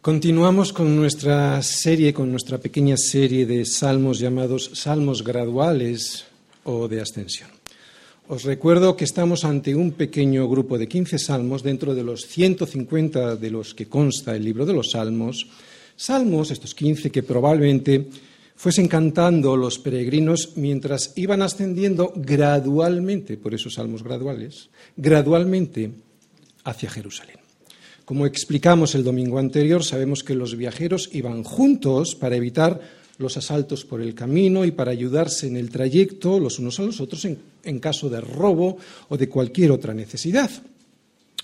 Continuamos con nuestra serie, con nuestra pequeña serie de salmos llamados salmos graduales o de ascensión. Os recuerdo que estamos ante un pequeño grupo de 15 salmos dentro de los 150 de los que consta el libro de los salmos. Salmos, estos 15, que probablemente fuesen cantando los peregrinos mientras iban ascendiendo gradualmente, por esos salmos graduales, gradualmente hacia Jerusalén. Como explicamos el domingo anterior, sabemos que los viajeros iban juntos para evitar los asaltos por el camino y para ayudarse en el trayecto los unos a los otros en, caso de robo o de cualquier otra necesidad.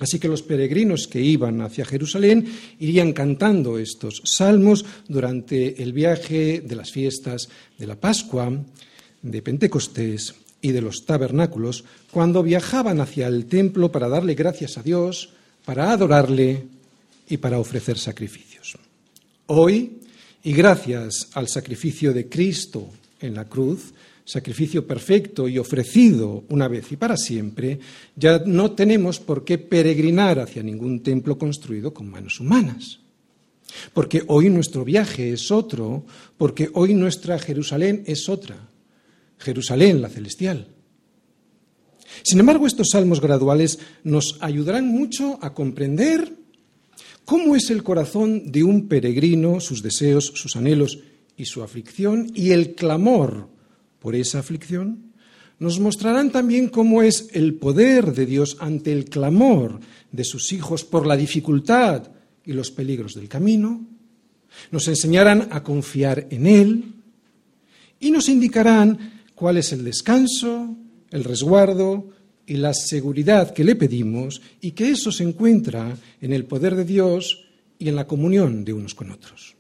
Así que los peregrinos que iban hacia Jerusalén irían cantando estos salmos durante el viaje de las fiestas de la Pascua, de Pentecostés y de los tabernáculos, cuando viajaban hacia el templo para darle gracias a Dios, para adorarle y para ofrecer sacrificios. Hoy, y gracias al sacrificio de Cristo en la cruz, sacrificio perfecto y ofrecido una vez y para siempre, ya no tenemos por qué peregrinar hacia ningún templo construido con manos humanas. Porque hoy nuestro viaje es otro, porque hoy nuestra Jerusalén es otra, Jerusalén la celestial. Sin embargo, estos salmos graduales nos ayudarán mucho a comprender cómo es el corazón de un peregrino, sus deseos, sus anhelos y su aflicción y el clamor por esa aflicción. Nos mostrarán también cómo es el poder de Dios ante el clamor de sus hijos por la dificultad y los peligros del camino. Nos enseñarán a confiar en Él y nos indicarán cuál es el descanso, el resguardo y la seguridad que le pedimos y que eso se encuentra en el poder de Dios y en la comunión de unos con otros.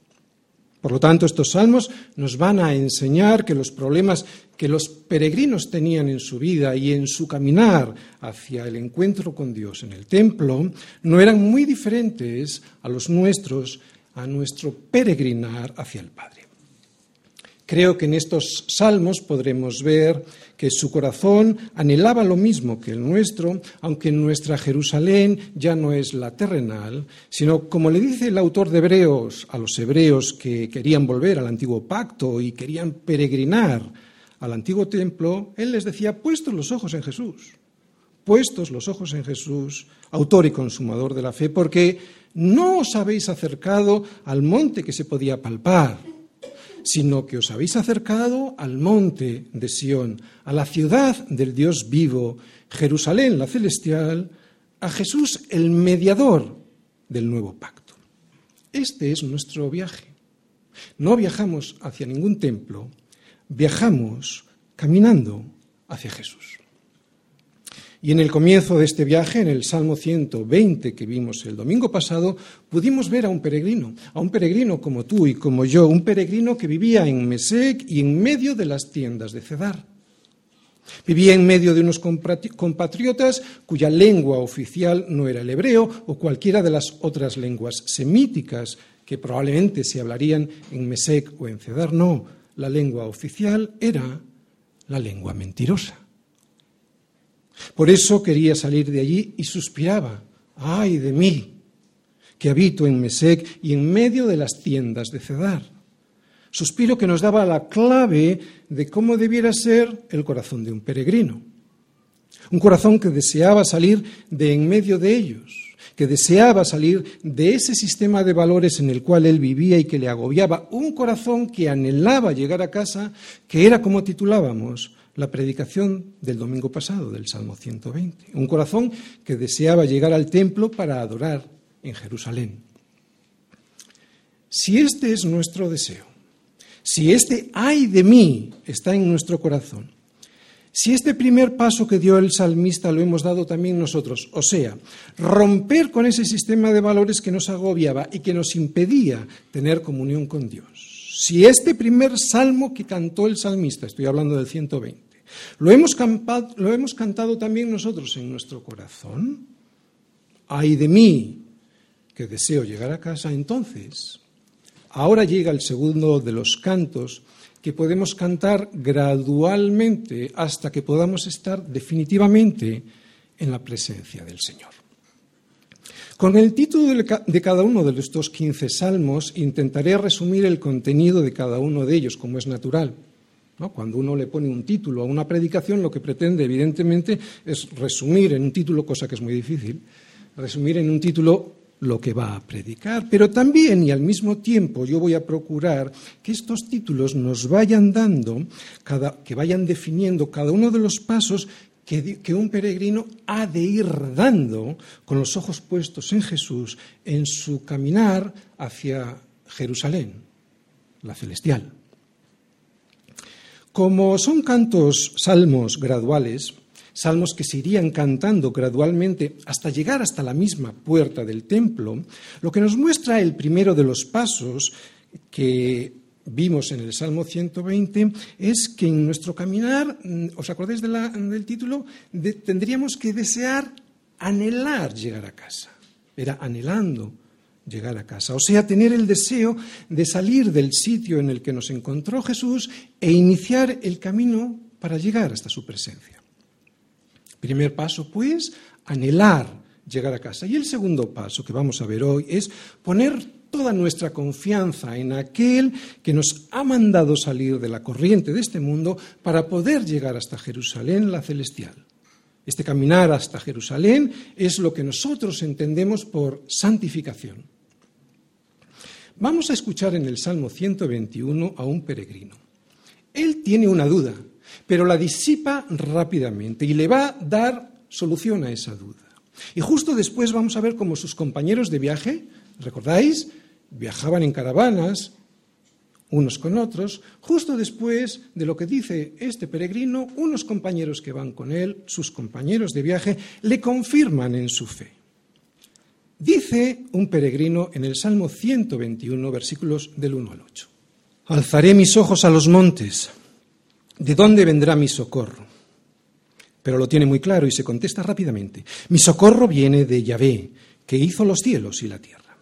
Por lo tanto, estos salmos nos van a enseñar que los problemas que los peregrinos tenían en su vida y en su caminar hacia el encuentro con Dios en el templo no eran muy diferentes a los nuestros, a nuestro peregrinar hacia el Padre. Creo que en estos salmos podremos ver que su corazón anhelaba lo mismo que el nuestro, aunque nuestra Jerusalén ya no es la terrenal, sino como le dice el autor de Hebreos a los hebreos que querían volver al antiguo pacto y querían peregrinar al antiguo templo, él les decía, puestos los ojos en Jesús, puestos los ojos en Jesús, autor y consumador de la fe, porque no os habéis acercado al monte que se podía palpar sino que os habéis acercado al monte de Sión, a la ciudad del Dios vivo, Jerusalén la celestial, a Jesús el mediador del nuevo pacto. Este es nuestro viaje. No viajamos hacia ningún templo, viajamos caminando hacia Jesús. Y en el comienzo de este viaje, en el Salmo 120 que vimos el domingo pasado, pudimos ver a un peregrino, a un peregrino como tú y como yo, un peregrino que vivía en Mesec y en medio de las tiendas de Cedar. Vivía en medio de unos compatriotas cuya lengua oficial no era el hebreo o cualquiera de las otras lenguas semíticas que probablemente se hablarían en Mesec o en Cedar. No, la lengua oficial era la lengua mentirosa. Por eso quería salir de allí y suspiraba, ay de mí, que habito en Mesec y en medio de las tiendas de Cedar. Suspiro que nos daba la clave de cómo debiera ser el corazón de un peregrino. Un corazón que deseaba salir de en medio de ellos, que deseaba salir de ese sistema de valores en el cual él vivía y que le agobiaba. Un corazón que anhelaba llegar a casa, que era como titulábamos, la predicación del domingo pasado, del Salmo 120. Un corazón que deseaba llegar al templo para adorar en Jerusalén. Si este es nuestro deseo, si este ay de mí está en nuestro corazón, si este primer paso que dio el salmista lo hemos dado también nosotros, o sea, romper con ese sistema de valores que nos agobiaba y que nos impedía tener comunión con Dios. Si este primer salmo que cantó el salmista, estoy hablando del 120, ¿Lo hemos, lo hemos cantado también nosotros en nuestro corazón? Ay de mí, que deseo llegar a casa. Entonces, ahora llega el segundo de los cantos que podemos cantar gradualmente hasta que podamos estar definitivamente en la presencia del Señor. Con el título de cada uno de estos 15 salmos intentaré resumir el contenido de cada uno de ellos, como es natural. Cuando uno le pone un título a una predicación, lo que pretende, evidentemente, es resumir en un título, cosa que es muy difícil, resumir en un título lo que va a predicar. Pero también y al mismo tiempo yo voy a procurar que estos títulos nos vayan dando, que vayan definiendo cada uno de los pasos que, que, un peregrino ha de ir dando con los ojos puestos en Jesús en su caminar hacia Jerusalén, la celestial. Como son cantos, salmos graduales, salmos que se irían cantando gradualmente hasta llegar hasta la misma puerta del templo, lo que nos muestra el primero de los pasos que vimos en el Salmo 120 es que en nuestro caminar, mm, ¿os acordáis del título? tendríamos que desear, anhelar llegar a casa. Era anhelando llegar a casa, o sea, tener el deseo de salir del sitio en el que nos encontró Jesús e iniciar el camino para llegar hasta su presencia. Primer paso, pues, anhelar llegar a casa. Y el segundo paso que vamos a ver hoy es poner toda nuestra confianza en aquel que nos ha mandado salir de la corriente de este mundo para poder llegar hasta Jerusalén, la celestial. Este caminar hasta Jerusalén es lo que nosotros entendemos por santificación. Vamos a escuchar en el Salmo 121 a un peregrino. Él tiene una duda, pero la disipa rápidamente y le va a dar solución a esa duda. Y justo después vamos a ver cómo sus compañeros de viaje, ¿recordáis? Viajaban en caravanas, unos con otros. Justo después de lo que dice este peregrino, unos compañeros que van con él, sus compañeros de viaje, le confirman en su fe. Dice un peregrino en el Salmo 121, versículos del 1 al 8. Alzaré mis ojos a los montes. ¿De dónde vendrá mi socorro? Pero lo tiene muy claro y se contesta rápidamente. Mi socorro viene de Yahvé, que hizo los cielos y la tierra.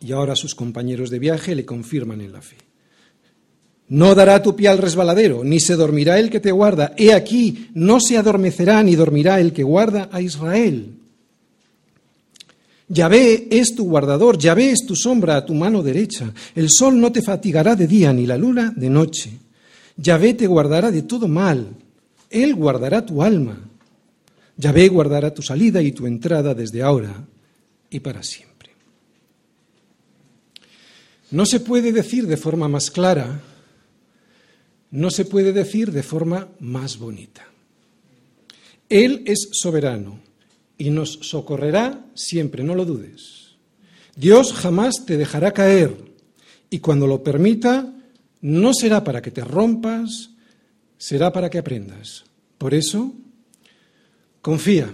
Y ahora sus compañeros de viaje le confirman en la fe. No dará tu pie al resbaladero, ni se dormirá el que te guarda. He aquí, no se adormecerá ni dormirá el que guarda a Israel. Yahvé es tu guardador, Yahvé es tu sombra a tu mano derecha. El sol no te fatigará de día, ni la luna de noche. Yahvé te guardará de todo mal. Él guardará tu alma. Yahvé guardará tu salida y tu entrada desde ahora y para siempre. No se puede decir de forma más clara, no se puede decir de forma más bonita. Él es soberano y nos socorrerá siempre, no lo dudes. Dios jamás te dejará caer y cuando lo permita, no será para que te rompas, será para que aprendas. Por eso, confía.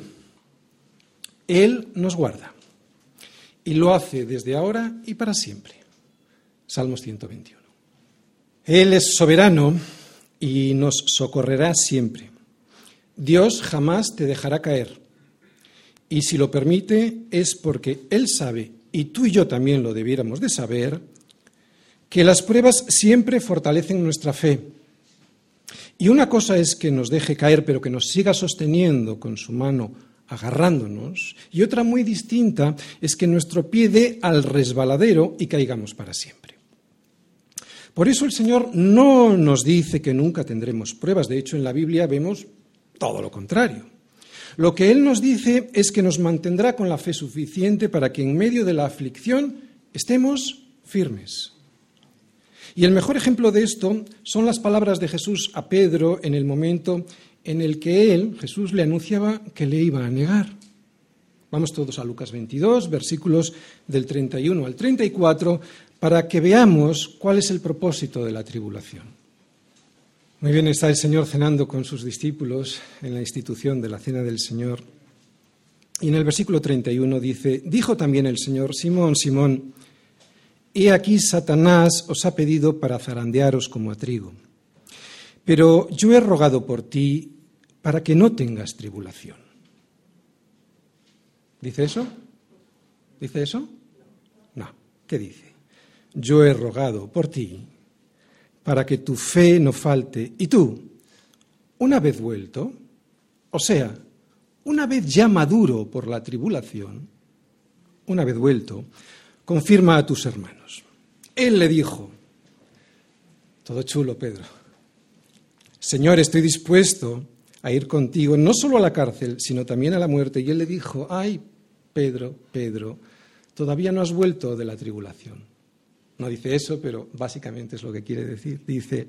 Él nos guarda y lo hace desde ahora y para siempre. Salmos 121. Él es soberano y nos socorrerá siempre. Dios jamás te dejará caer y si lo permite es porque Él sabe, y tú y yo también lo debiéramos de saber, que las pruebas siempre fortalecen nuestra fe. Y una cosa es que nos deje caer, pero que nos siga sosteniendo con su mano, agarrándonos. Y otra muy distinta es que nuestro pie dé al resbaladero y caigamos para siempre. Por eso el Señor no nos dice que nunca tendremos pruebas. De hecho, en la Biblia vemos todo lo contrario. Lo que Él nos dice es que nos mantendrá con la fe suficiente para que en medio de la aflicción estemos firmes. Y el mejor ejemplo de esto son las palabras de Jesús a Pedro en el momento en el que él, Jesús, le anunciaba que le iba a negar. Vamos todos a Lucas 22, versículos del 31 al 34, para que veamos cuál es el propósito de la tribulación. Muy bien, está el Señor cenando con sus discípulos en la institución de la Cena del Señor. Y en el versículo 31 dice, dijo también el Señor, Simón, Simón, he aquí Satanás os ha pedido para zarandearos como a trigo. Pero yo he rogado por ti para que no tengas tribulación. ¿Dice eso? ¿Dice eso? No. ¿Qué dice? Yo he rogado por ti para que tu fe no falte. Y tú, una vez vuelto, o sea, una vez ya maduro por la tribulación, una vez vuelto, confirma a tus hermanos. Él le dijo, todo chulo, Pedro, Señor, estoy dispuesto a ir contigo, no solo a la cárcel, sino también a la muerte. Y él le dijo, ay, Pedro, Pedro, todavía no has vuelto de la tribulación. No dice eso, pero básicamente es lo que quiere decir. Dice,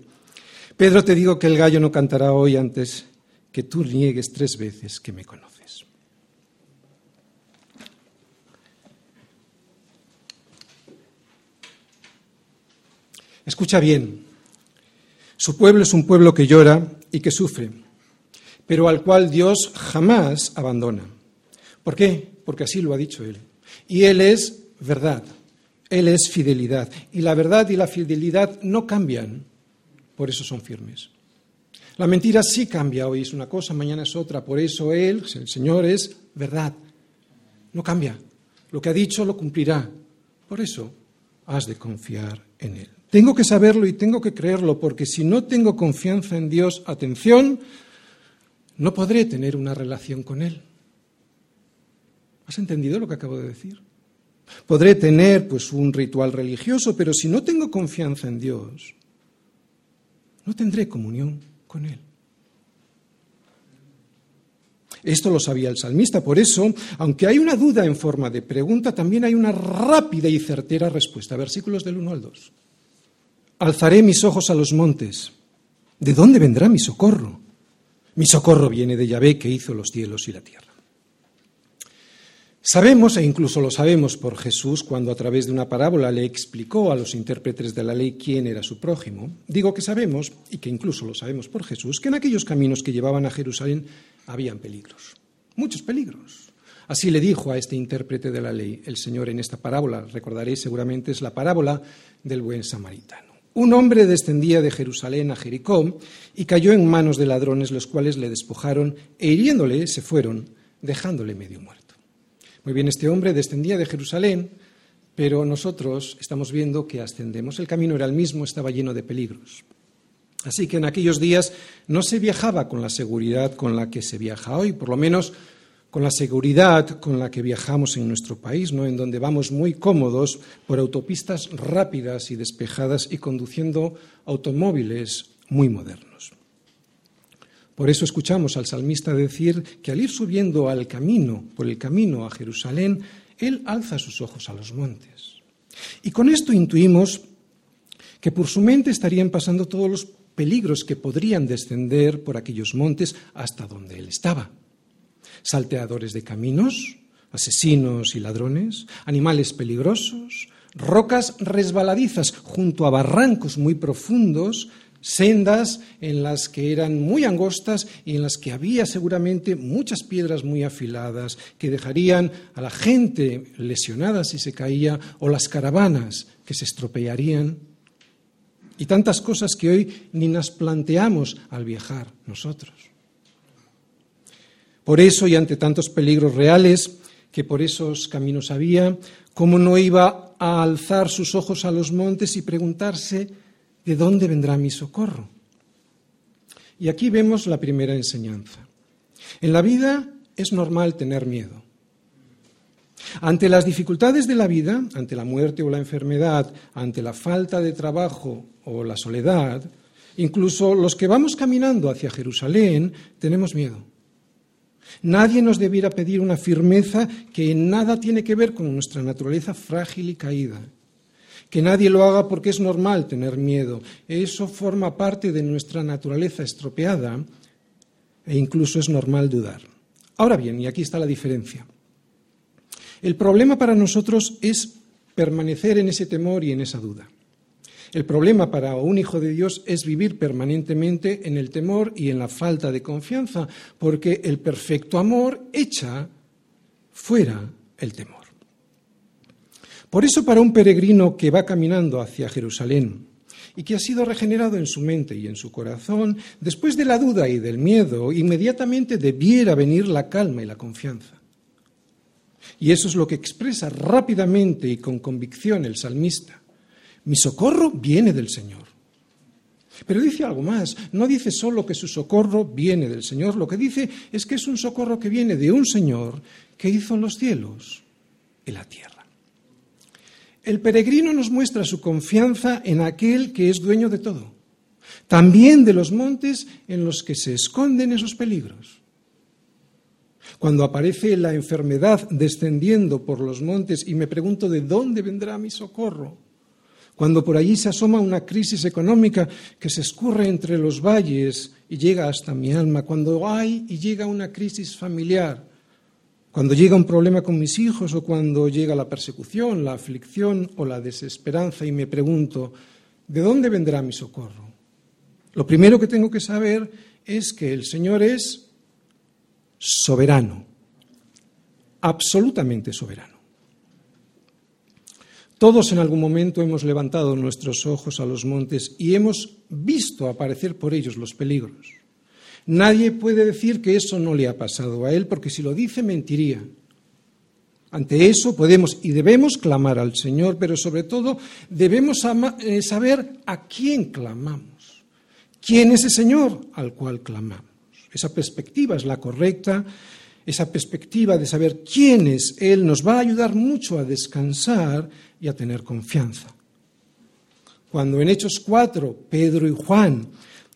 Pedro, te digo que el gallo no cantará hoy antes que tú niegues tres veces que me conoces. Escucha bien, su pueblo es un pueblo que llora y que sufre, pero al cual Dios jamás abandona. ¿Por qué? Porque así lo ha dicho Él. Y Él es verdad, Él es fidelidad. Y la verdad y la fidelidad no cambian, por eso son firmes. La mentira sí cambia, hoy es una cosa, mañana es otra, por eso Él, el Señor, es verdad. No cambia. Lo que ha dicho lo cumplirá. Por eso has de confiar en Él. Tengo que saberlo y tengo que creerlo, porque si no tengo confianza en Dios, atención, no podré tener una relación con Él. ¿Has entendido lo que acabo de decir? Podré tener pues un ritual religioso, pero si no tengo confianza en Dios, no tendré comunión con Él. Esto lo sabía el salmista, por eso, aunque hay una duda en forma de pregunta, también hay una rápida y certera respuesta. Versículos del 1 al 2. Alzaré mis ojos a los montes. ¿De dónde vendrá mi socorro? Mi socorro viene de Yahvé que hizo los cielos y la tierra. Sabemos, e incluso lo sabemos por Jesús, cuando a través de una parábola le explicó a los intérpretes de la ley quién era su prójimo, digo que sabemos, y que incluso lo sabemos por Jesús, que en aquellos caminos que llevaban a Jerusalén habían peligros, muchos peligros. Así le dijo a este intérprete de la ley el Señor en esta parábola, recordaréis seguramente es la parábola del buen samaritano. Un hombre descendía de Jerusalén a Jericó y cayó en manos de ladrones, los cuales le despojaron e hiriéndole se fueron, dejándole medio muerto. Muy bien, este hombre descendía de Jerusalén, pero nosotros estamos viendo que ascendemos. El camino era el mismo, estaba lleno de peligros. Así que en aquellos días no se viajaba con la seguridad con la que se viaja hoy, por lo menos con la seguridad con la que viajamos en nuestro país, ¿no? en donde vamos muy cómodos por autopistas rápidas y despejadas y conduciendo automóviles muy modernos. Por eso escuchamos al salmista decir que al ir subiendo al camino, por el camino a Jerusalén, él alza sus ojos a los montes. Y con esto intuimos que por su mente estarían pasando todos los peligros que podrían descender por aquellos montes hasta donde él estaba. Salteadores de caminos, asesinos y ladrones, animales peligrosos, rocas resbaladizas junto a barrancos muy profundos, sendas en las que eran muy angostas y en las que había seguramente muchas piedras muy afiladas que dejarían a la gente lesionada si se caía o las caravanas que se estropearían y tantas cosas que hoy ni nos planteamos al viajar nosotros. Por eso y ante tantos peligros reales que por esos caminos había, ¿cómo no iba a alzar sus ojos a los montes y preguntarse ¿de dónde vendrá mi socorro? Y aquí vemos la primera enseñanza. En la vida es normal tener miedo. Ante las dificultades de la vida, ante la muerte o la enfermedad, ante la falta de trabajo o la soledad, incluso los que vamos caminando hacia Jerusalén, tenemos miedo. Nadie nos debiera pedir una firmeza que en nada tiene que ver con nuestra naturaleza frágil y caída. Que nadie lo haga porque es normal tener miedo. Eso forma parte de nuestra naturaleza estropeada e incluso es normal dudar. Ahora bien, y aquí está la diferencia. El problema para nosotros es permanecer en ese temor y en esa duda. El problema para un hijo de Dios es vivir permanentemente en el temor y en la falta de confianza, porque el perfecto amor echa fuera el temor. Por eso para un peregrino que va caminando hacia Jerusalén y que ha sido regenerado en su mente y en su corazón, después de la duda y del miedo, inmediatamente debiera venir la calma y la confianza. Y eso es lo que expresa rápidamente y con convicción el salmista. Mi socorro viene del Señor. Pero dice algo más, no dice solo que su socorro viene del Señor, lo que dice es que es un socorro que viene de un Señor que hizo los cielos y la tierra. El peregrino nos muestra su confianza en aquel que es dueño de todo, también de los montes en los que se esconden esos peligros. Cuando aparece la enfermedad descendiendo por los montes y me pregunto de dónde vendrá mi socorro, cuando por allí se asoma una crisis económica que se escurre entre los valles y llega hasta mi alma, cuando hay y llega una crisis familiar, cuando llega un problema con mis hijos o cuando llega la persecución, la aflicción o la desesperanza y me pregunto, ¿de dónde vendrá mi socorro? Lo primero que tengo que saber es que el Señor es soberano, absolutamente soberano. Todos en algún momento hemos levantado nuestros ojos a los montes y hemos visto aparecer por ellos los peligros. Nadie puede decir que eso no le ha pasado a él, porque si lo dice mentiría. Ante eso podemos y debemos clamar al Señor, pero sobre todo debemos eh, saber a quién clamamos. ¿Quién es ese Señor al cual clamamos? Esa perspectiva es la correcta, esa perspectiva de saber quién es Él nos va a ayudar mucho a descansar y a tener confianza. Cuando en Hechos 4, Pedro y Juan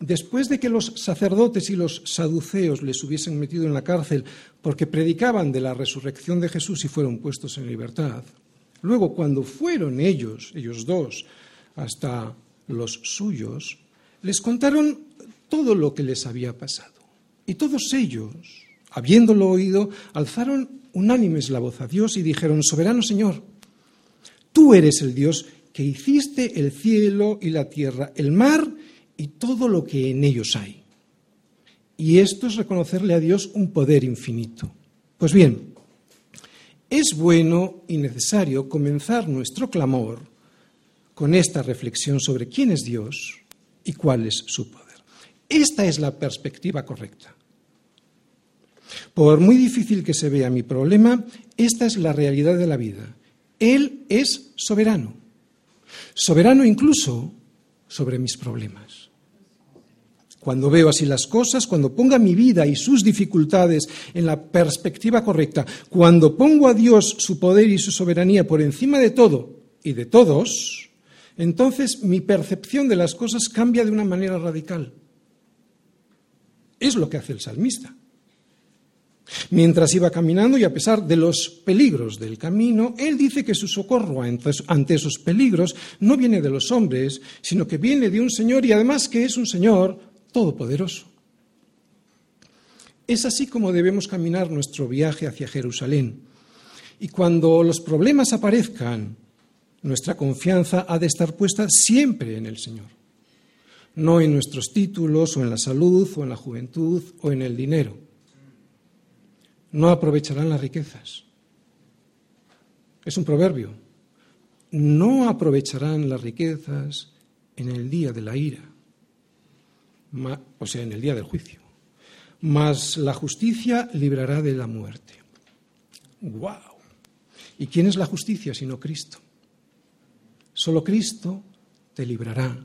después de que los sacerdotes y los saduceos les hubiesen metido en la cárcel porque predicaban de la resurrección de Jesús y fueron puestos en libertad, luego cuando fueron ellos, ellos dos, hasta los suyos, les contaron todo lo que les había pasado. Y todos ellos, habiéndolo oído, alzaron unánimes la voz a Dios y dijeron, Soberano Señor, tú eres el Dios que hiciste el cielo y la tierra, el mar y todo lo que en ellos hay. Y esto es reconocerle a Dios un poder infinito. Pues bien, es bueno y necesario comenzar nuestro clamor con esta reflexión sobre quién es Dios y cuál es su poder. Esta es la perspectiva correcta. Por muy difícil que se vea mi problema, esta es la realidad de la vida. Él es soberano. Soberano incluso sobre mis problemas. Cuando veo así las cosas, cuando ponga mi vida y sus dificultades en la perspectiva correcta, cuando pongo a Dios su poder y su soberanía por encima de todo y de todos, entonces mi percepción de las cosas cambia de una manera radical. Es lo que hace el salmista. Mientras iba caminando y a pesar de los peligros del camino, él dice que su socorro ante esos peligros no viene de los hombres, sino que viene de un Señor y además que es un Señor todopoderoso. Es así como debemos caminar nuestro viaje hacia Jerusalén. Y cuando los problemas aparezcan, nuestra confianza ha de estar puesta siempre en el Señor, no en nuestros títulos o en la salud o en la juventud o en el dinero no aprovecharán las riquezas. Es un proverbio. No aprovecharán las riquezas en el día de la ira, o sea, en el día del juicio. Mas la justicia librará de la muerte. ¡Wow! ¿Y quién es la justicia sino Cristo? Solo Cristo te librará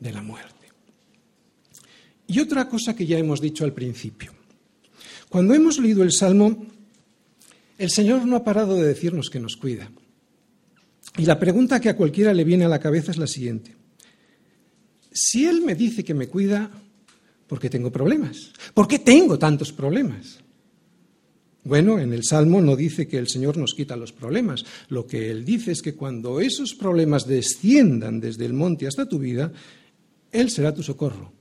de la muerte. Y otra cosa que ya hemos dicho al principio. Cuando hemos leído el Salmo, el Señor no ha parado de decirnos que nos cuida. Y la pregunta que a cualquiera le viene a la cabeza es la siguiente. Si Él me dice que me cuida, ¿por qué tengo problemas? ¿Por qué tengo tantos problemas? Bueno, en el Salmo no dice que el Señor nos quita los problemas. Lo que Él dice es que cuando esos problemas desciendan desde el monte hasta tu vida, Él será tu socorro.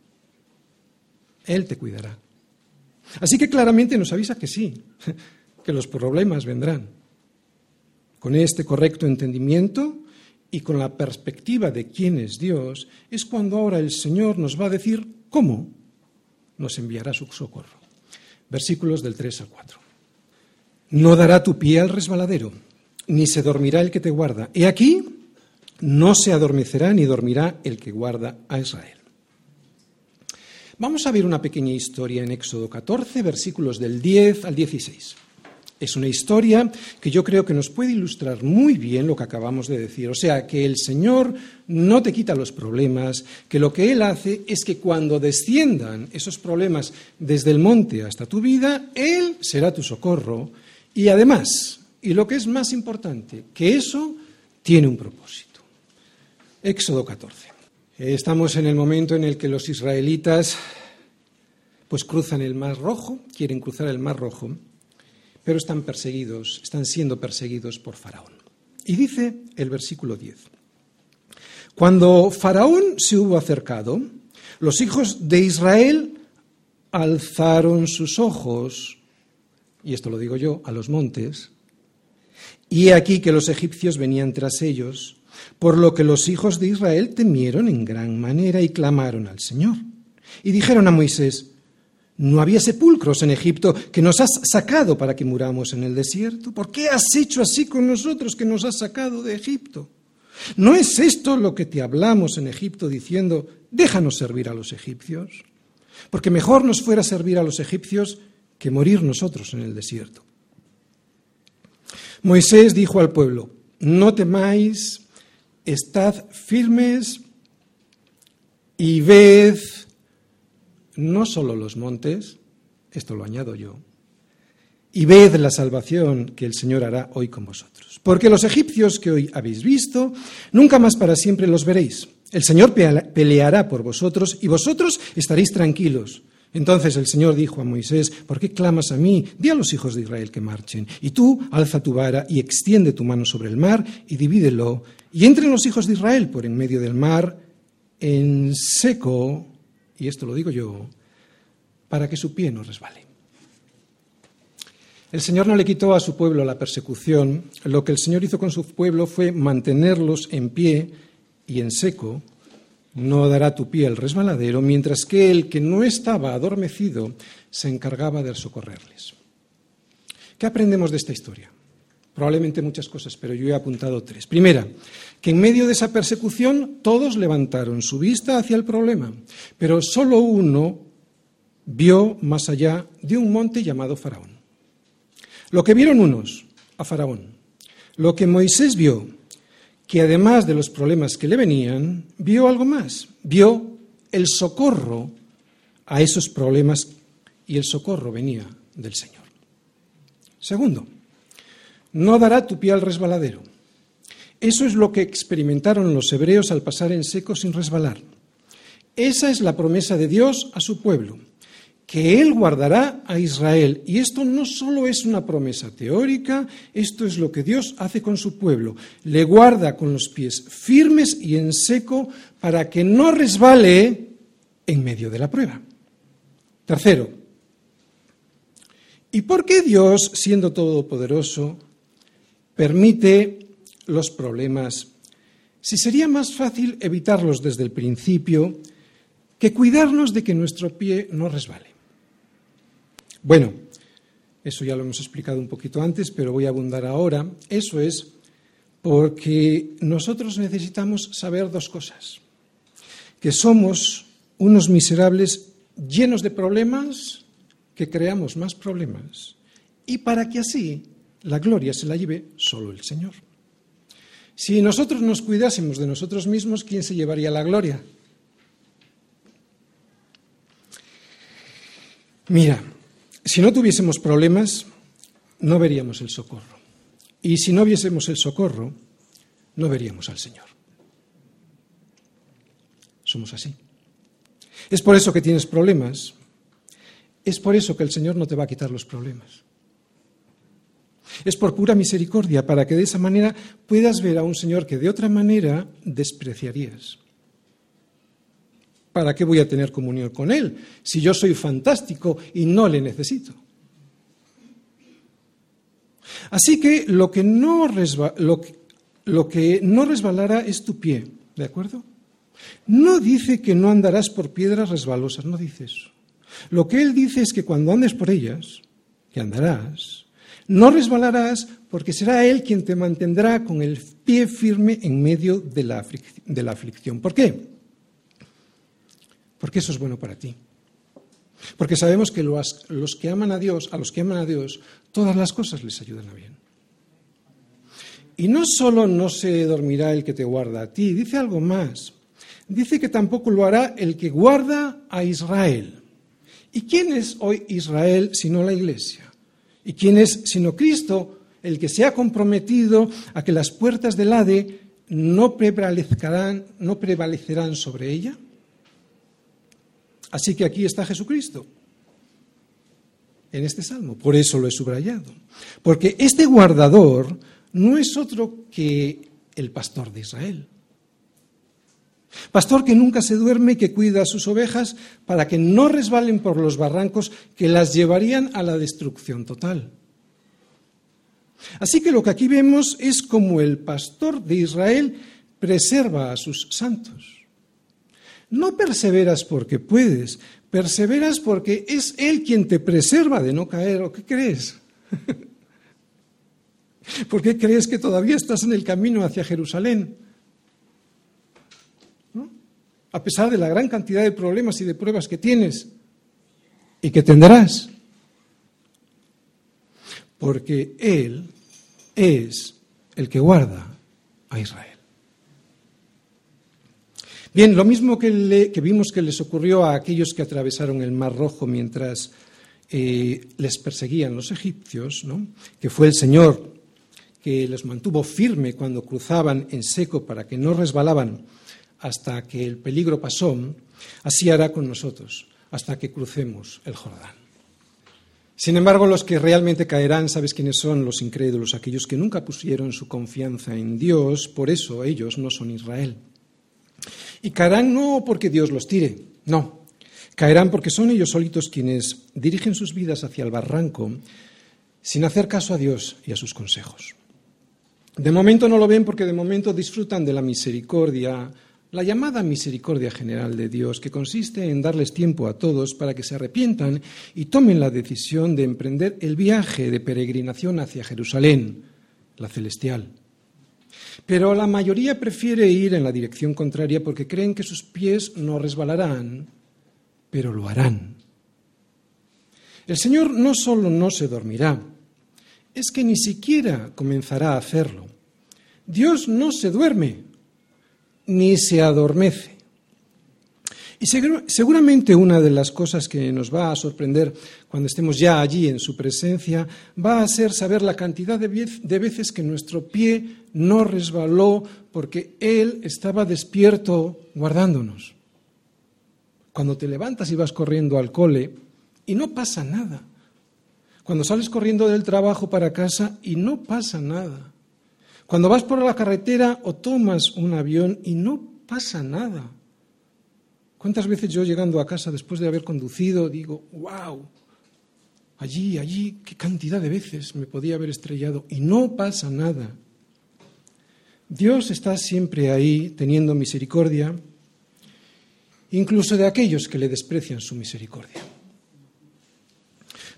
Él te cuidará. Así que claramente nos avisa que sí, que los problemas vendrán. Con este correcto entendimiento y con la perspectiva de quién es Dios, es cuando ahora el Señor nos va a decir cómo nos enviará su socorro. Versículos del 3 al 4. No dará tu pie al resbaladero, ni se dormirá el que te guarda. He aquí, no se adormecerá ni dormirá el que guarda a Israel. Vamos a ver una pequeña historia en Éxodo 14, versículos del 10 al 16. Es una historia que yo creo que nos puede ilustrar muy bien lo que acabamos de decir. O sea, que el Señor no te quita los problemas, que lo que Él hace es que cuando desciendan esos problemas desde el monte hasta tu vida, Él será tu socorro. Y además, Y lo que es más importante, que eso tiene un propósito. Éxodo 14. Estamos en el momento en el que los israelitas pues cruzan el Mar Rojo, quieren cruzar el Mar Rojo, pero están perseguidos, están siendo perseguidos por Faraón. Y dice el versículo 10. Cuando Faraón se hubo acercado, los hijos de Israel alzaron sus ojos, y esto lo digo yo, a los montes, y he aquí que los egipcios venían tras ellos, por lo que los hijos de Israel temieron en gran manera y clamaron al Señor. Y dijeron a Moisés, ¿no había sepulcros en Egipto que nos has sacado para que muramos en el desierto? ¿Por qué has hecho así con nosotros que nos has sacado de Egipto? ¿No es esto lo que te hablamos en Egipto diciendo, déjanos servir a los egipcios? Porque mejor nos fuera servir a los egipcios que morir nosotros en el desierto. Moisés dijo al pueblo, no temáis, estad firmes y ved no solo los montes, esto lo añado yo, y ved la salvación que el Señor hará hoy con vosotros. Porque los egipcios que hoy habéis visto, nunca más para siempre los veréis. El Señor peleará por vosotros y vosotros estaréis tranquilos. Entonces el Señor dijo a Moisés, ¿por qué clamas a mí? Di a los hijos de Israel que marchen. Y tú alza tu vara y extiende tu mano sobre el mar y divídelo. Y entren los hijos de Israel por en medio del mar en seco, y esto lo digo yo, para que su pie no resbale. El Señor no le quitó a su pueblo la persecución, lo que el Señor hizo con su pueblo fue mantenerlos en pie y en seco, no dará tu pie al resbaladero, mientras que el que no estaba adormecido se encargaba de socorrerles. ¿Qué aprendemos de esta historia? Probablemente muchas cosas, pero yo he apuntado tres. Primera, que en medio de esa persecución todos levantaron su vista hacia el problema, pero solo uno vio más allá de un monte llamado Faraón. Lo que vieron unos, a Faraón, lo que Moisés vio, que además de los problemas que le venían, vio algo más, vio el socorro a esos problemas y el socorro venía del Señor. Segundo, no dará tu pie al resbaladero. Eso es lo que experimentaron los hebreos al pasar en seco sin resbalar. Esa es la promesa de Dios a su pueblo que Él guardará a Israel. Y esto no solo es una promesa teórica, esto es lo que Dios hace con su pueblo. Le guarda con los pies firmes y en seco para que no resbale en medio de la prueba. Tercero, ¿y por qué Dios, siendo todopoderoso, permite los problemas si sería más fácil evitarlos desde el principio que cuidarnos de que nuestro pie no resbale? Bueno, eso ya lo hemos explicado un poquito antes, pero voy a abundar ahora. Eso es porque nosotros necesitamos saber dos cosas. Que somos unos miserables llenos de problemas, que creamos más problemas, y para que así la gloria se la lleve solo el Señor. Si nosotros nos cuidásemos de nosotros mismos, ¿quién se llevaría la gloria? Mira, si no tuviésemos problemas, no veríamos el socorro. Y si no viésemos el socorro, no veríamos al Señor. Somos así. Es por eso que tienes problemas. Es por eso que el Señor no te va a quitar los problemas. Es por pura misericordia, para que de esa manera puedas ver a un Señor que de otra manera despreciarías. ¿Para qué voy a tener comunión con Él si yo soy fantástico y no le necesito? Así que lo que no, no resbalará es tu pie, ¿de acuerdo? No dice que no andarás por piedras resbalosas, no dice eso. Lo que Él dice es que cuando andes por ellas, que andarás, no resbalarás porque será Él quien te mantendrá con el pie firme en medio de la, de la aflicción. ¿Por qué? porque eso es bueno para ti. Porque sabemos que los, que aman a Dios, a los que aman a Dios, todas las cosas les ayudan a bien. Y no solo no se dormirá el que te guarda a ti, dice algo más. Dice que tampoco lo hará el que guarda a Israel. ¿Y quién es hoy Israel sino la Iglesia? ¿Y quién es sino Cristo el que se ha comprometido a que las puertas del Hade no prevalecerán, no prevalecerán sobre ella. Así que aquí está Jesucristo, en este salmo. Por eso lo he subrayado. Porque este guardador no es otro que el pastor de Israel. Pastor que nunca se duerme y que cuida a sus ovejas para que no resbalen por los barrancos que las llevarían a la destrucción total. Así que lo que aquí vemos es como el pastor de Israel preserva a sus santos. No perseveras porque puedes, perseveras porque es Él quien te preserva de no caer. ¿O qué crees? ¿Por qué crees que todavía estás en el camino hacia Jerusalén? A pesar de la gran cantidad de problemas y de pruebas que tienes y que tendrás. Porque Él es el que guarda a Israel. Bien, lo mismo que, vimos que les ocurrió a aquellos que atravesaron el Mar Rojo mientras eh, les perseguían los egipcios, que fue el Señor que les mantuvo firme cuando cruzaban en seco para que no resbalaban hasta que el peligro pasó, así hará con nosotros hasta que crucemos el Jordán. Sin embargo, los que realmente caerán, ¿sabes quiénes son? Los incrédulos, aquellos que nunca pusieron su confianza en Dios, por eso ellos no son Israel. Y caerán no porque Dios los tire, no. Caerán porque son ellos solitos quienes dirigen sus vidas hacia el barranco sin hacer caso a Dios y a sus consejos. De momento no lo ven porque de momento disfrutan de la misericordia, la llamada misericordia general de Dios, que consiste en darles tiempo a todos para que se arrepientan y tomen la decisión de emprender el viaje de peregrinación hacia Jerusalén, la celestial. Pero la mayoría prefiere ir en la dirección contraria porque creen que sus pies no resbalarán, pero lo harán. El Señor no solo no se dormirá, es que ni siquiera comenzará a hacerlo. Dios no se duerme, ni se adormece. Y seguramente una de las cosas que nos va a sorprender cuando estemos ya allí en su presencia va a ser saber la cantidad de veces que nuestro pie no resbaló porque Él estaba despierto guardándonos. Cuando te levantas y vas corriendo al cole y no pasa nada. Cuando sales corriendo del trabajo para casa y no pasa nada. Cuando vas por la carretera o tomas un avión y no pasa nada. ¿Cuántas veces yo llegando a casa después de haber conducido digo, wow, allí, allí, qué cantidad de veces me podía haber estrellado y no pasa nada? Dios está siempre ahí teniendo misericordia, incluso de aquellos que le desprecian su misericordia.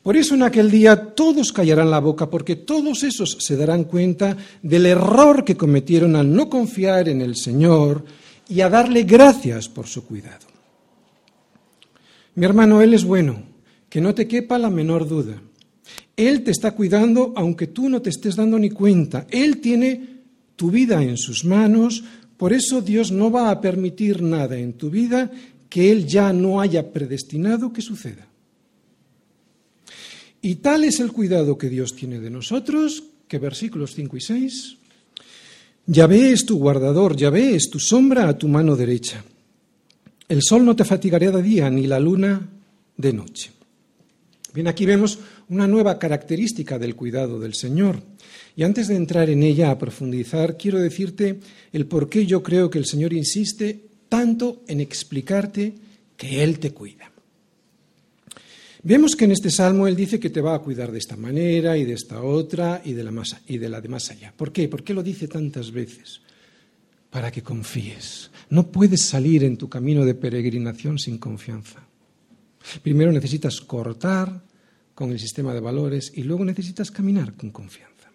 Por eso en aquel día todos callarán la boca, porque todos esos se darán cuenta del error que cometieron al no confiar en el Señor y a darle gracias por su cuidado. Mi hermano, Él es bueno, que no te quepa la menor duda. Él te está cuidando aunque tú no te estés dando ni cuenta. Él tiene tu vida en sus manos, por eso Dios no va a permitir nada en tu vida que Él ya no haya predestinado que suceda. Y tal es el cuidado que Dios tiene de nosotros, que versículos 5 y 6, Yahvé es tu guardador, Yahvé es tu sombra a tu mano derecha. El sol no te fatigará de día, ni la luna de noche. Bien, aquí vemos una nueva característica del cuidado del Señor. Y antes de entrar en ella a profundizar, quiero decirte el por qué yo creo que el Señor insiste tanto en explicarte que Él te cuida. Vemos que en este salmo él dice que te va a cuidar de esta manera y de esta otra y de la, más, y de la de más allá. ¿Por qué? ¿Por qué lo dice tantas veces? Para que confíes. No puedes salir en tu camino de peregrinación sin confianza. Primero necesitas cortar con el sistema de valores y luego necesitas caminar con confianza.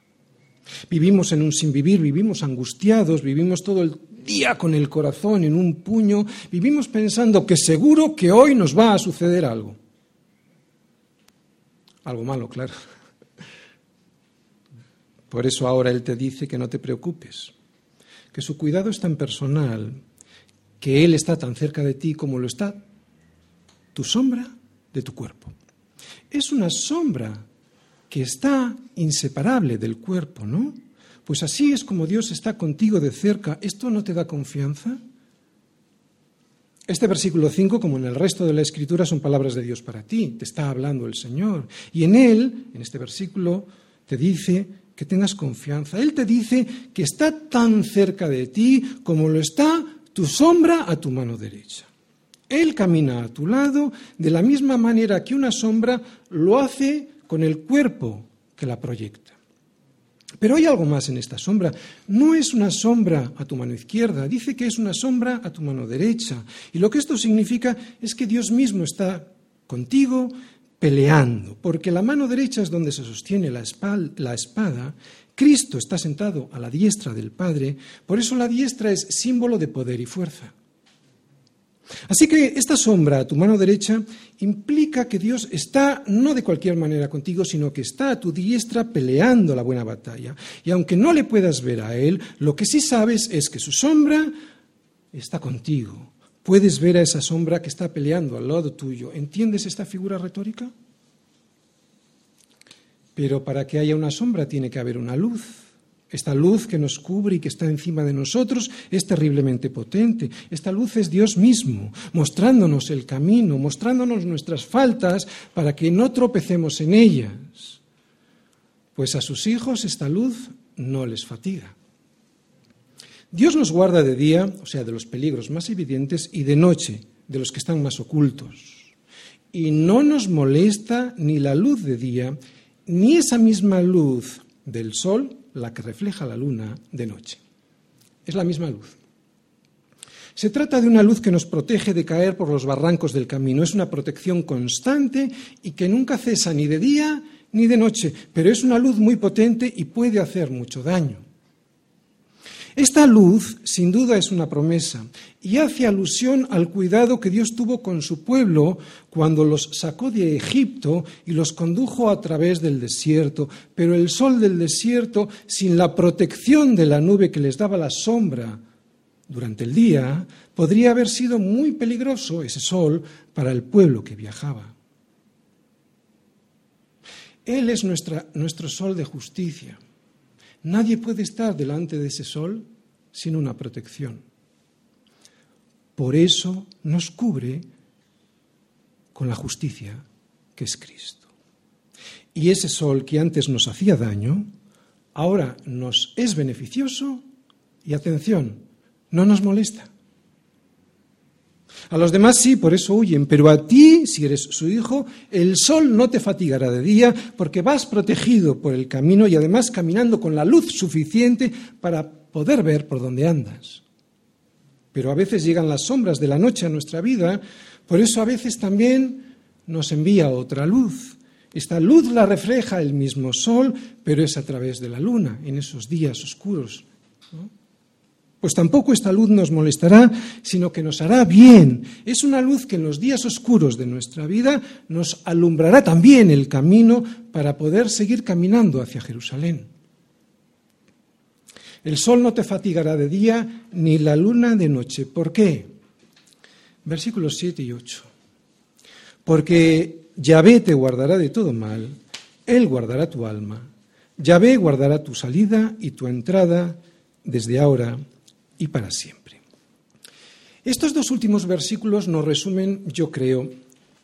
Vivimos en un sin vivir, vivimos angustiados, vivimos todo el día con el corazón en un puño, vivimos pensando que seguro que hoy nos va a suceder algo. Algo malo, claro. Por eso ahora Él te dice que no te preocupes, que su cuidado es tan personal, que Él está tan cerca de ti como lo está tu sombra de tu cuerpo. Es una sombra que está inseparable del cuerpo, ¿no? Pues así es como Dios está contigo de cerca. ¿Esto no te da confianza? Este versículo 5, como en el resto de la escritura, son palabras de Dios para ti. Te está hablando el Señor. Y en él, en este versículo, te dice que tengas confianza. Él te dice que está tan cerca de ti como lo está tu sombra a tu mano derecha. Él camina a tu lado de la misma manera que una sombra lo hace con el cuerpo que la proyecta. Pero hay algo más en esta sombra. No es una sombra a tu mano izquierda, dice que es una sombra a tu mano derecha. Y lo que esto significa es que Dios mismo está contigo peleando, porque la mano derecha es donde se sostiene la, espada, Cristo está sentado a la diestra del Padre, por eso la diestra es símbolo de poder y fuerza. Así que esta sombra a tu mano derecha implica que Dios está no de cualquier manera contigo, sino que está a tu diestra peleando la buena batalla. Y aunque no le puedas ver a Él, lo que sí sabes es que su sombra está contigo. Puedes ver a esa sombra que está peleando al lado tuyo. ¿Entiendes esta figura retórica? Pero para que haya una sombra tiene que haber una luz. Esta luz que nos cubre y que está encima de nosotros es terriblemente potente. Esta luz es Dios mismo, mostrándonos el camino, mostrándonos nuestras faltas para que no tropecemos en ellas. Pues a sus hijos esta luz no les fatiga. Dios nos guarda de día, o sea, de los peligros más evidentes, y de noche, de los que están más ocultos. Y no nos molesta ni la luz de día, ni esa misma luz del sol la que refleja la luna de noche. Es la misma luz. Se trata de una luz que nos protege de caer por los barrancos del camino. Es una protección constante y que nunca cesa ni de día ni de noche, pero es una luz muy potente y puede hacer mucho daño. Esta luz, sin duda, es una promesa y hace alusión al cuidado que Dios tuvo con su pueblo cuando los sacó de Egipto y los condujo a través del desierto. Pero el sol del desierto, sin la protección de la nube que les daba la sombra durante el día, podría haber sido muy peligroso ese sol para el pueblo que viajaba. Él es nuestro sol de justicia. Nadie puede estar delante de ese sol sin una protección. Por eso nos cubre con la justicia que es Cristo. Y ese sol que antes nos hacía daño, ahora nos es beneficioso y atención, no nos molesta. A los demás sí, por eso huyen, pero a ti, si eres su hijo, el sol no te fatigará de día porque vas protegido por el camino y además caminando con la luz suficiente para poder ver por dónde andas. Pero a veces llegan las sombras de la noche a nuestra vida, por eso a veces también nos envía otra luz. Esta luz la refleja el mismo sol, pero es a través de la luna, en esos días oscuros. Pues tampoco esta luz nos molestará, sino que nos hará bien. Es una luz que en los días oscuros de nuestra vida nos alumbrará también el camino para poder seguir caminando hacia Jerusalén. El sol no te fatigará de día, ni la luna de noche. ¿Por qué? Versículos 7 y 8. Porque Yahvé te guardará de todo mal, Él guardará tu alma. Yahvé guardará tu salida y tu entrada desde ahora y para siempre. Estos dos últimos versículos nos resumen, yo creo,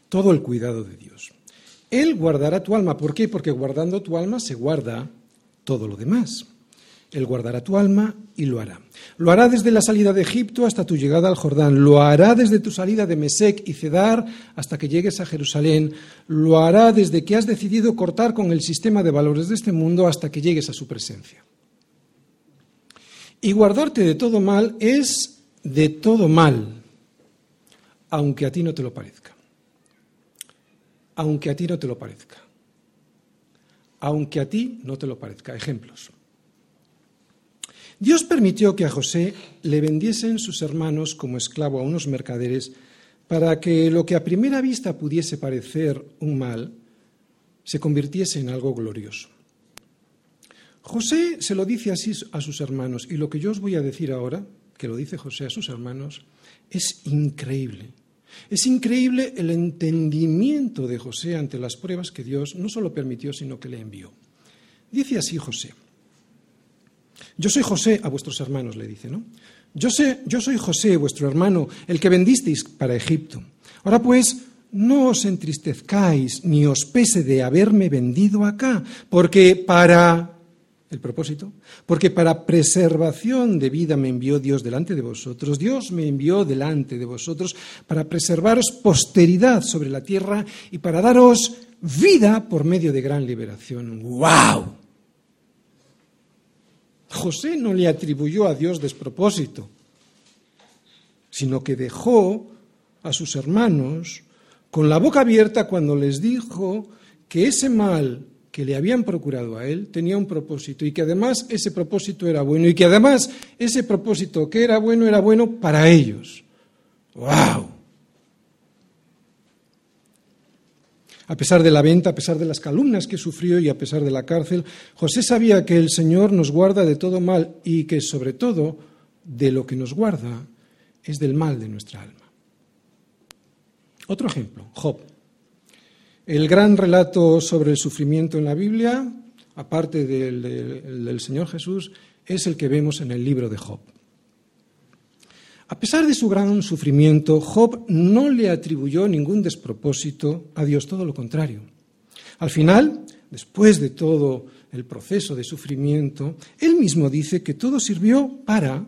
todo el cuidado de Dios. Él guardará tu alma. ¿Por qué? Porque guardando tu alma se guarda todo lo demás. Él guardará tu alma y lo hará. Lo hará desde la salida de Egipto hasta tu llegada al Jordán. Lo hará desde tu salida de Mesec y Cedar hasta que llegues a Jerusalén. Lo hará desde que has decidido cortar con el sistema de valores de este mundo hasta que llegues a su presencia. Y guardarte de todo mal es de todo mal, aunque a ti no te lo parezca. Aunque a ti no te lo parezca. Aunque a ti no te lo parezca. Ejemplos. Dios permitió que a José le vendiesen sus hermanos como esclavo a unos mercaderes para que lo que a primera vista pudiese parecer un mal se convirtiese en algo glorioso. José se lo dice así a sus hermanos y lo que yo os voy a decir ahora, que lo dice José a sus hermanos, es increíble. Es increíble el entendimiento de José ante las pruebas que Dios no solo permitió, sino que le envió. Dice así José. Yo soy José a vuestros hermanos, le dice, ¿no? Yo, sé, yo soy José, vuestro hermano, el que vendisteis para Egipto. Ahora pues, no os entristezcáis ni os pese de haberme vendido acá, porque para el propósito, porque para preservación de vida me envió Dios delante de vosotros, Dios me envió delante de vosotros para preservaros posteridad sobre la tierra y para daros vida por medio de gran liberación. ¡Wow! José no le atribuyó a Dios despropósito, sino que dejó a sus hermanos con la boca abierta cuando les dijo que ese mal que le habían procurado a él tenía un propósito y que además ese propósito era bueno y que además ese propósito que era bueno era bueno para ellos. ¡Wow! A pesar de la venta, a pesar de las calumnias que sufrió y a pesar de la cárcel, José sabía que el Señor nos guarda de todo mal y que sobre todo de lo que nos guarda es del mal de nuestra alma. Otro ejemplo, Job. El gran relato sobre el sufrimiento en la Biblia, aparte del, del Señor Jesús, es el que vemos en el libro de Job. A pesar de su gran sufrimiento, Job no le atribuyó ningún despropósito a Dios, todo lo contrario. Al final, después de todo el proceso de sufrimiento, él mismo dice que todo sirvió para,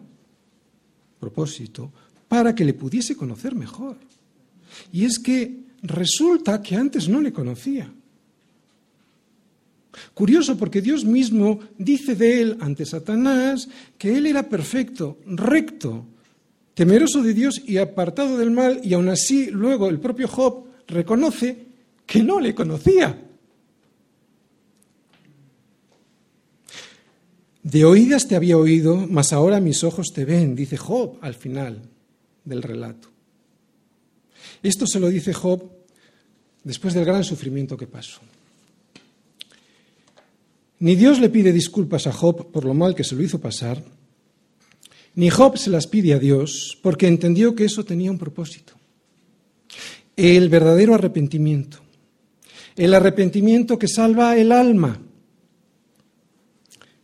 propósito, para que le pudiese conocer mejor. Y es que resulta que antes no le conocía. Curioso porque Dios mismo dice de él ante Satanás que él era perfecto, recto, temeroso de Dios y apartado del mal, y aún así luego el propio Job reconoce que no le conocía. De oídas te había oído, mas ahora mis ojos te ven, dice Job al final del relato. Esto se lo dice Job después del gran sufrimiento que pasó. Ni Dios le pide disculpas a Job por lo mal que se lo hizo pasar, ni Job se las pide a Dios porque entendió que eso tenía un propósito. El verdadero arrepentimiento. El arrepentimiento que salva el alma.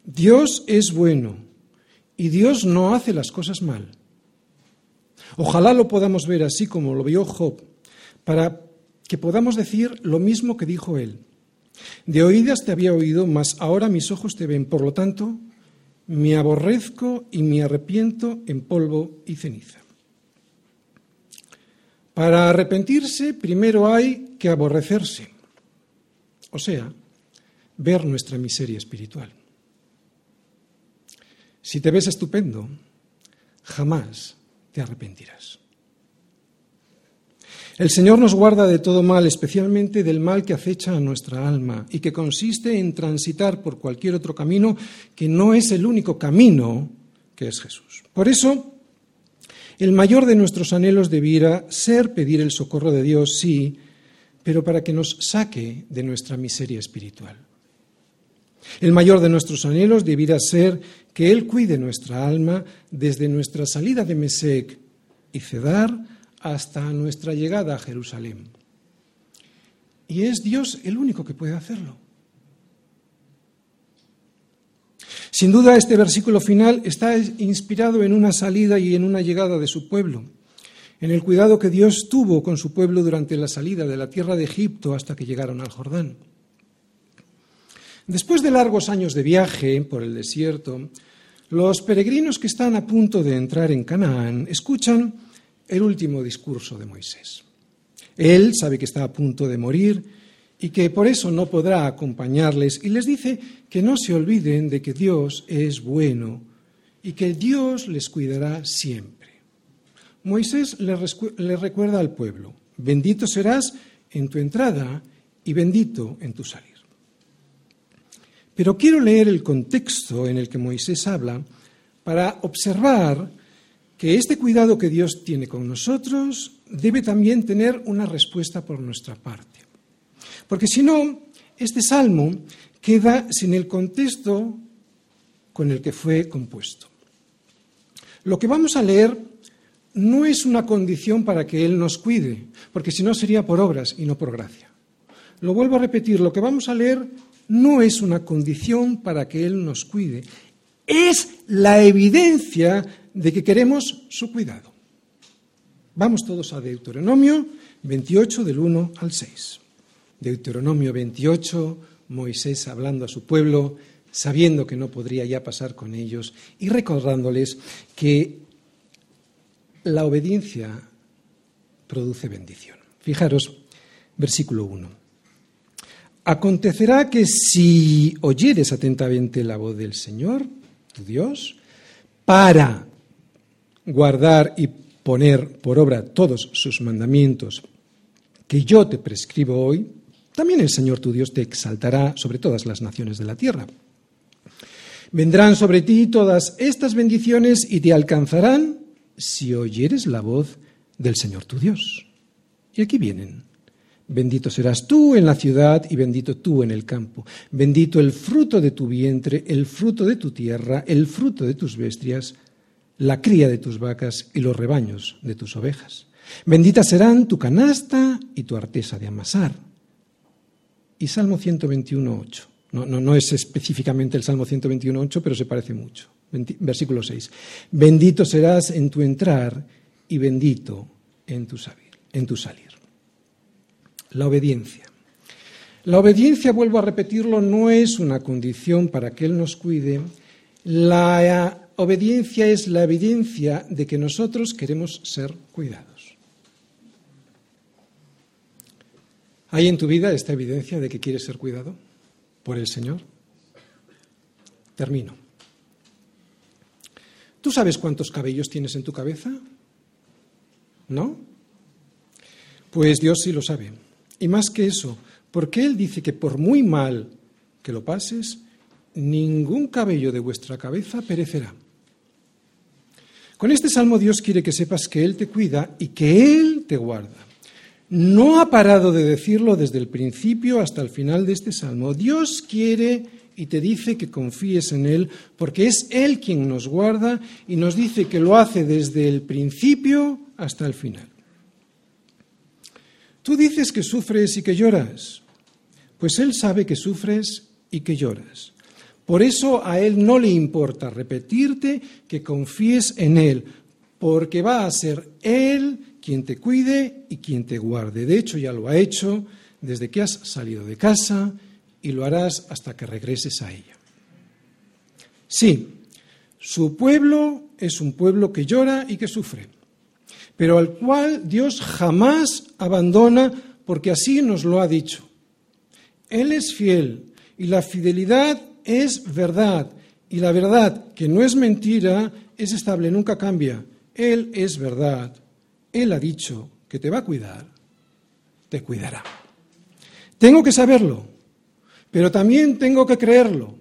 Dios es bueno y Dios no hace las cosas mal. Ojalá lo podamos ver así como lo vio Job, para que podamos decir lo mismo que dijo él. De oídas te había oído, mas ahora mis ojos te ven. Por lo tanto, me aborrezco y me arrepiento en polvo y ceniza. Para arrepentirse primero hay que aborrecerse, o sea, ver nuestra miseria espiritual. Si te ves estupendo, jamás te arrepentirás. El Señor nos guarda de todo mal, especialmente del mal que acecha a nuestra alma y que consiste en transitar por cualquier otro camino que no es el único camino que es Jesús. Por eso, el mayor de nuestros anhelos debiera ser pedir el socorro de Dios, sí, pero para que nos saque de nuestra miseria espiritual. El mayor de nuestros anhelos debiera ser que Él cuide nuestra alma desde nuestra salida de Mesec y Cedar hasta nuestra llegada a Jerusalén. Y es Dios el único que puede hacerlo. Sin duda, este versículo final está inspirado en una salida y en una llegada de su pueblo, en el cuidado que Dios tuvo con su pueblo durante la salida de la tierra de Egipto hasta que llegaron al Jordán. Después de largos años de viaje por el desierto, los peregrinos que están a punto de entrar en Canaán escuchan el último discurso de Moisés. Él sabe que está a punto de morir y que por eso no podrá acompañarles y les dice que no se olviden de que Dios es bueno y que Dios les cuidará siempre. Moisés le, recuerda al pueblo, bendito serás en tu entrada y bendito en tu salir. Pero quiero leer el contexto en el que Moisés habla para observar que este cuidado que Dios tiene con nosotros debe también tener una respuesta por nuestra parte. Porque si no, este salmo queda sin el contexto con el que fue compuesto. Lo que vamos a leer no es una condición para que Él nos cuide, porque si no sería por obras y no por gracia. Lo vuelvo a repetir, lo que vamos a leer no es una condición para que Él nos cuide, es la evidencia de que queremos su cuidado. Vamos todos a Deuteronomio 28 del 1 al 6. Deuteronomio 28, Moisés hablando a su pueblo, sabiendo que no podría ya pasar con ellos y recordándoles que la obediencia produce bendición. Fijaros, versículo 1. Acontecerá que si oyeres atentamente la voz del Señor, tu Dios, para guardar y poner por obra todos sus mandamientos que yo te prescribo hoy, también el Señor tu Dios te exaltará sobre todas las naciones de la tierra. Vendrán sobre ti todas estas bendiciones y te alcanzarán si oyeres la voz del Señor tu Dios. Y aquí vienen. Bendito serás tú en la ciudad y bendito tú en el campo. Bendito el fruto de tu vientre, el fruto de tu tierra, el fruto de tus bestias, la cría de tus vacas y los rebaños de tus ovejas. Benditas serán tu canasta y tu artesa de amasar. Y Salmo 121.8. No, no, no es específicamente el Salmo 121.8, pero se parece mucho. Versículo 6. Bendito serás en tu entrar y bendito en tu, en tu salir. La obediencia. La obediencia, vuelvo a repetirlo, no es una condición para que Él nos cuide. La obediencia es la evidencia de que nosotros queremos ser cuidados. ¿Hay en tu vida esta evidencia de que quieres ser cuidado por el Señor? Termino. ¿Tú sabes cuántos cabellos tienes en tu cabeza? ¿No? Pues Dios sí lo sabe. Y más que eso, porque Él dice que por muy mal que lo pases, ningún cabello de vuestra cabeza perecerá. Con este salmo Dios quiere que sepas que Él te cuida y que Él te guarda. No ha parado de decirlo desde el principio hasta el final de este salmo. Dios quiere y te dice que confíes en Él porque es Él quien nos guarda y nos dice que lo hace desde el principio hasta el final. Tú dices que sufres y que lloras, pues Él sabe que sufres y que lloras. Por eso a Él no le importa repetirte que confíes en Él, porque va a ser Él quien te cuide y quien te guarde. De hecho, ya lo ha hecho desde que has salido de casa y lo harás hasta que regreses a ella. Sí, su pueblo es un pueblo que llora y que sufre, pero al cual Dios jamás abandona porque así nos lo ha dicho. Él es fiel y la fidelidad es verdad y la verdad, que no es mentira, es estable, nunca cambia. Él es verdad. Él ha dicho que te va a cuidar, te cuidará. Tengo que saberlo, pero también tengo que creerlo,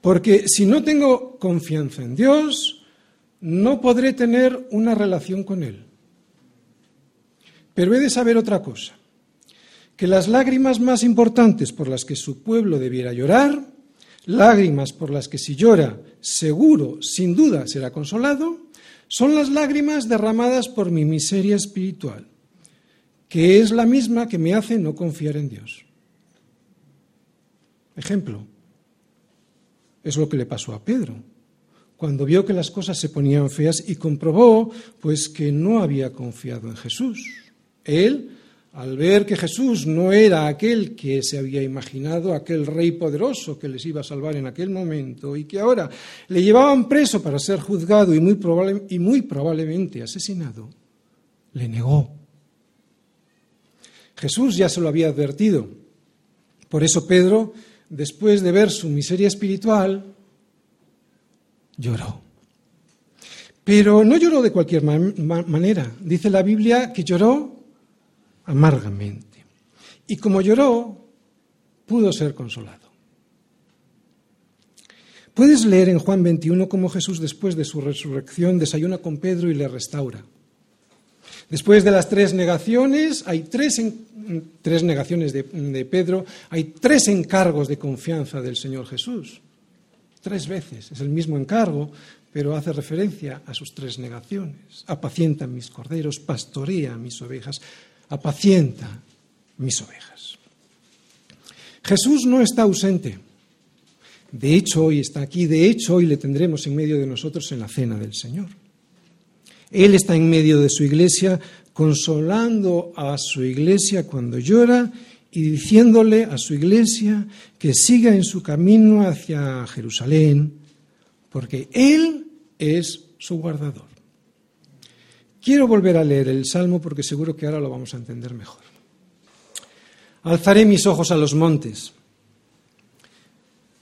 porque si no tengo confianza en Dios, no podré tener una relación con Él. Pero he de saber otra cosa, que las lágrimas más importantes por las que su pueblo debiera llorar, lágrimas por las que si llora, seguro, sin duda, será consolado, son las lágrimas derramadas por mi miseria espiritual, que es la misma que me hace no confiar en Dios. Ejemplo, es lo que le pasó a Pedro, cuando vio que las cosas se ponían feas y comprobó pues que no había confiado en Jesús. Él al ver que Jesús no era aquel que se había imaginado, aquel rey poderoso que les iba a salvar en aquel momento y que ahora le llevaban preso para ser juzgado y muy, probablemente asesinado, le negó. Jesús ya se lo había advertido. Por eso Pedro, después de ver su miseria espiritual, lloró. Pero no lloró de cualquier manera. Dice la Biblia que lloró amargamente. Y como lloró, pudo ser consolado. Puedes leer en Juan 21 cómo Jesús después de su resurrección desayuna con Pedro y le restaura. Después de las tres negaciones, hay tres, tres negaciones de, de Pedro, hay tres encargos de confianza del Señor Jesús. tres veces. Es el mismo encargo, pero hace referencia a sus tres negaciones. Apacienta mis corderos, pastorea mis ovejas, apacienta mis ovejas. Jesús no está ausente. De hecho, hoy está aquí, de hecho, hoy le tendremos en medio de nosotros en la cena del Señor. Él está en medio de su iglesia, consolando a su iglesia cuando llora y diciéndole a su iglesia que siga en su camino hacia Jerusalén, porque Él es su guardador. Quiero volver a leer el Salmo porque seguro que ahora lo vamos a entender mejor. Alzaré mis ojos a los montes.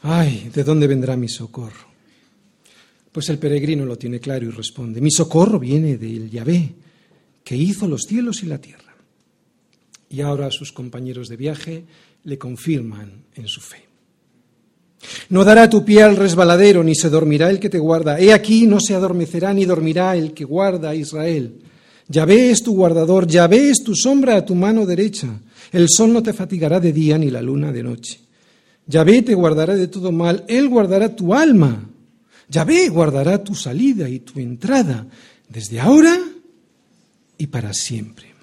Ay, ¿de dónde vendrá mi socorro? Pues el peregrino lo tiene claro y responde, mi socorro viene del Yahvé, que hizo los cielos y la tierra. Y ahora sus compañeros de viaje le confirman en su fe. No dará tu pie al resbaladero, ni se dormirá el que te guarda. He aquí no se adormecerá ni dormirá el que guarda a Israel. Yahvé es tu guardador, Yahvé es tu sombra a tu mano derecha. El sol no te fatigará de día ni la luna de noche. Yahvé te guardará de todo mal, Él guardará tu alma. Yahvé guardará tu salida y tu entrada desde ahora y para siempre.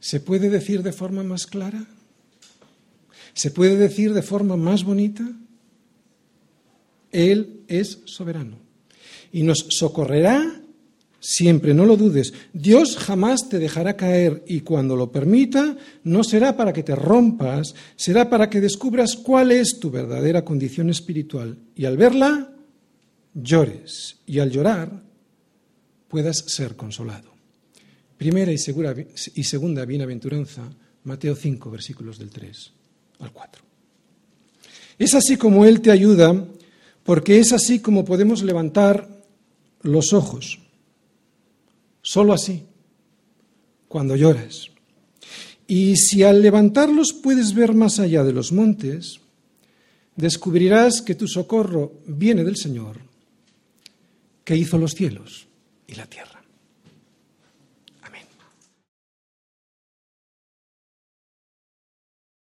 ¿Se puede decir de forma más clara? ¿Se puede decir de forma más bonita? Él es soberano y nos socorrerá siempre, no lo dudes. Dios jamás te dejará caer y cuando lo permita no será para que te rompas, será para que descubras cuál es tu verdadera condición espiritual y al verla llores y al llorar puedas ser consolado. Primera y, segura, y segunda bienaventuranza, Mateo 5, versículos del 3 al 4. Es así como Él te ayuda, porque es así como podemos levantar los ojos. Solo así, cuando lloras. Y si al levantarlos puedes ver más allá de los montes, descubrirás que tu socorro viene del Señor, que hizo los cielos y la tierra.